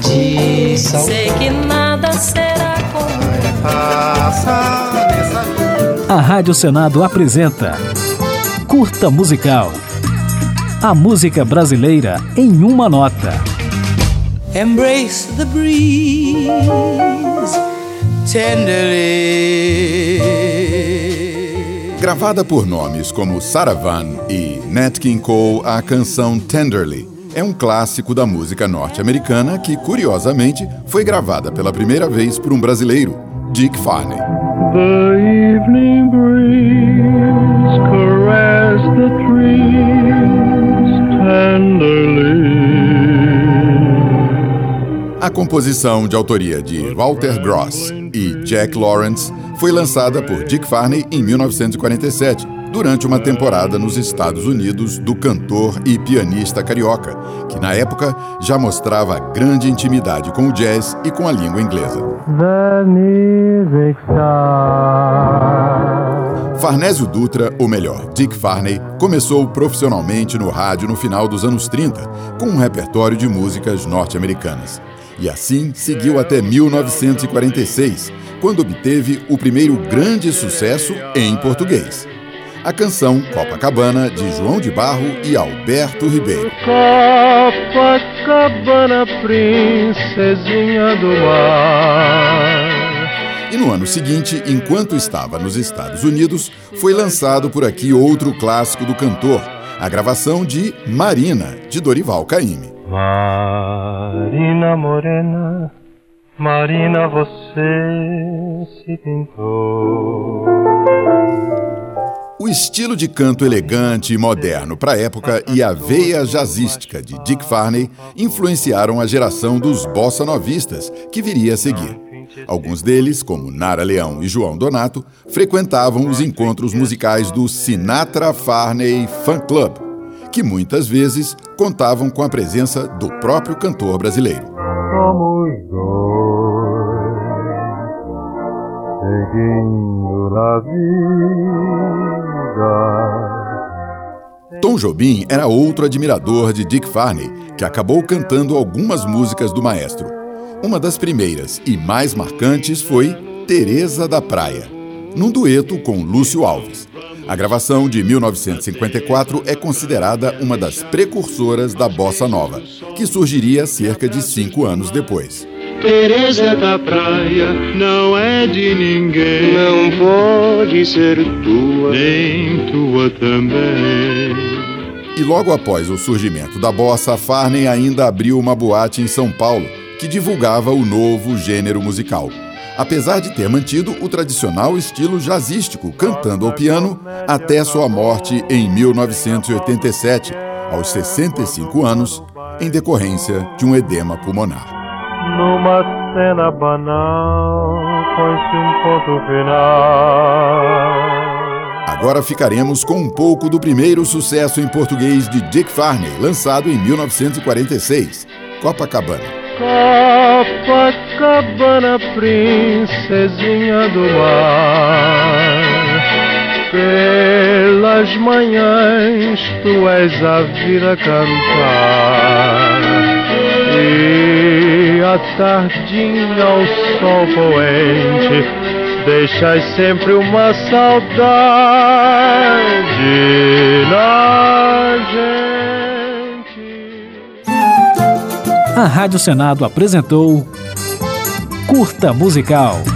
tradição. Sei que nada será como A Rádio Senado apresenta Curta Musical. A música brasileira em uma nota. Embrace the breeze tenderly. Gravada por nomes como Sarah Vaughan e Nat King Cole, a canção Tenderly é um clássico da música norte-americana que, curiosamente, foi gravada pela primeira vez por um brasileiro, Dick Farney. A composição de autoria de Walter Gross e Jack Lawrence foi lançada por Dick Farney em 1947, durante uma temporada nos Estados Unidos do cantor e pianista carioca, que na época já mostrava grande intimidade com o jazz e com a língua inglesa. Farnésio Dutra, ou melhor, Dick Farney, começou profissionalmente no rádio no final dos anos 30, com um repertório de músicas norte-americanas. E assim seguiu até 1946, quando obteve o primeiro grande sucesso em português. A canção Copacabana, de João de Barro e Alberto Ribeiro. Copacabana, princesinha do mar. E no ano seguinte, enquanto estava nos Estados Unidos, foi lançado por aqui outro clássico do cantor, a gravação de Marina, de Dorival Caymmi. Marina Morena, Marina, você se pintou. O estilo de canto elegante e moderno para a época e a veia jazzística de Dick Farney influenciaram a geração dos bossa novistas que viria a seguir. Alguns deles, como Nara Leão e João Donato, frequentavam os encontros musicais do Sinatra Farney Fan Club, que muitas vezes contavam com a presença do próprio cantor brasileiro. Na vida. Tom Jobim era outro admirador de Dick Farney, que acabou cantando algumas músicas do maestro. Uma das primeiras e mais marcantes foi Teresa da Praia, num dueto com Lúcio Alves. A gravação de 1954 é considerada uma das precursoras da bossa nova, que surgiria cerca de cinco anos depois. Teresa da praia não é de ninguém. Não pode ser tua, nem tua também. E logo após o surgimento da bossa, Farney ainda abriu uma boate em São Paulo que divulgava o novo gênero musical. Apesar de ter mantido o tradicional estilo jazzístico, cantando ao piano, até sua morte em 1987, aos 65 anos, em decorrência de um edema pulmonar. Numa cena banal, põe-se um ponto final. Agora ficaremos com um pouco do primeiro sucesso em português de Dick Farney, lançado em 1946, Copacabana. Copacabana, princesinha do mar. Pelas manhãs tu és a vida cantar. Tardinha ao sol poente, deixas sempre uma saudade na gente. A Rádio Senado apresentou Curta Musical.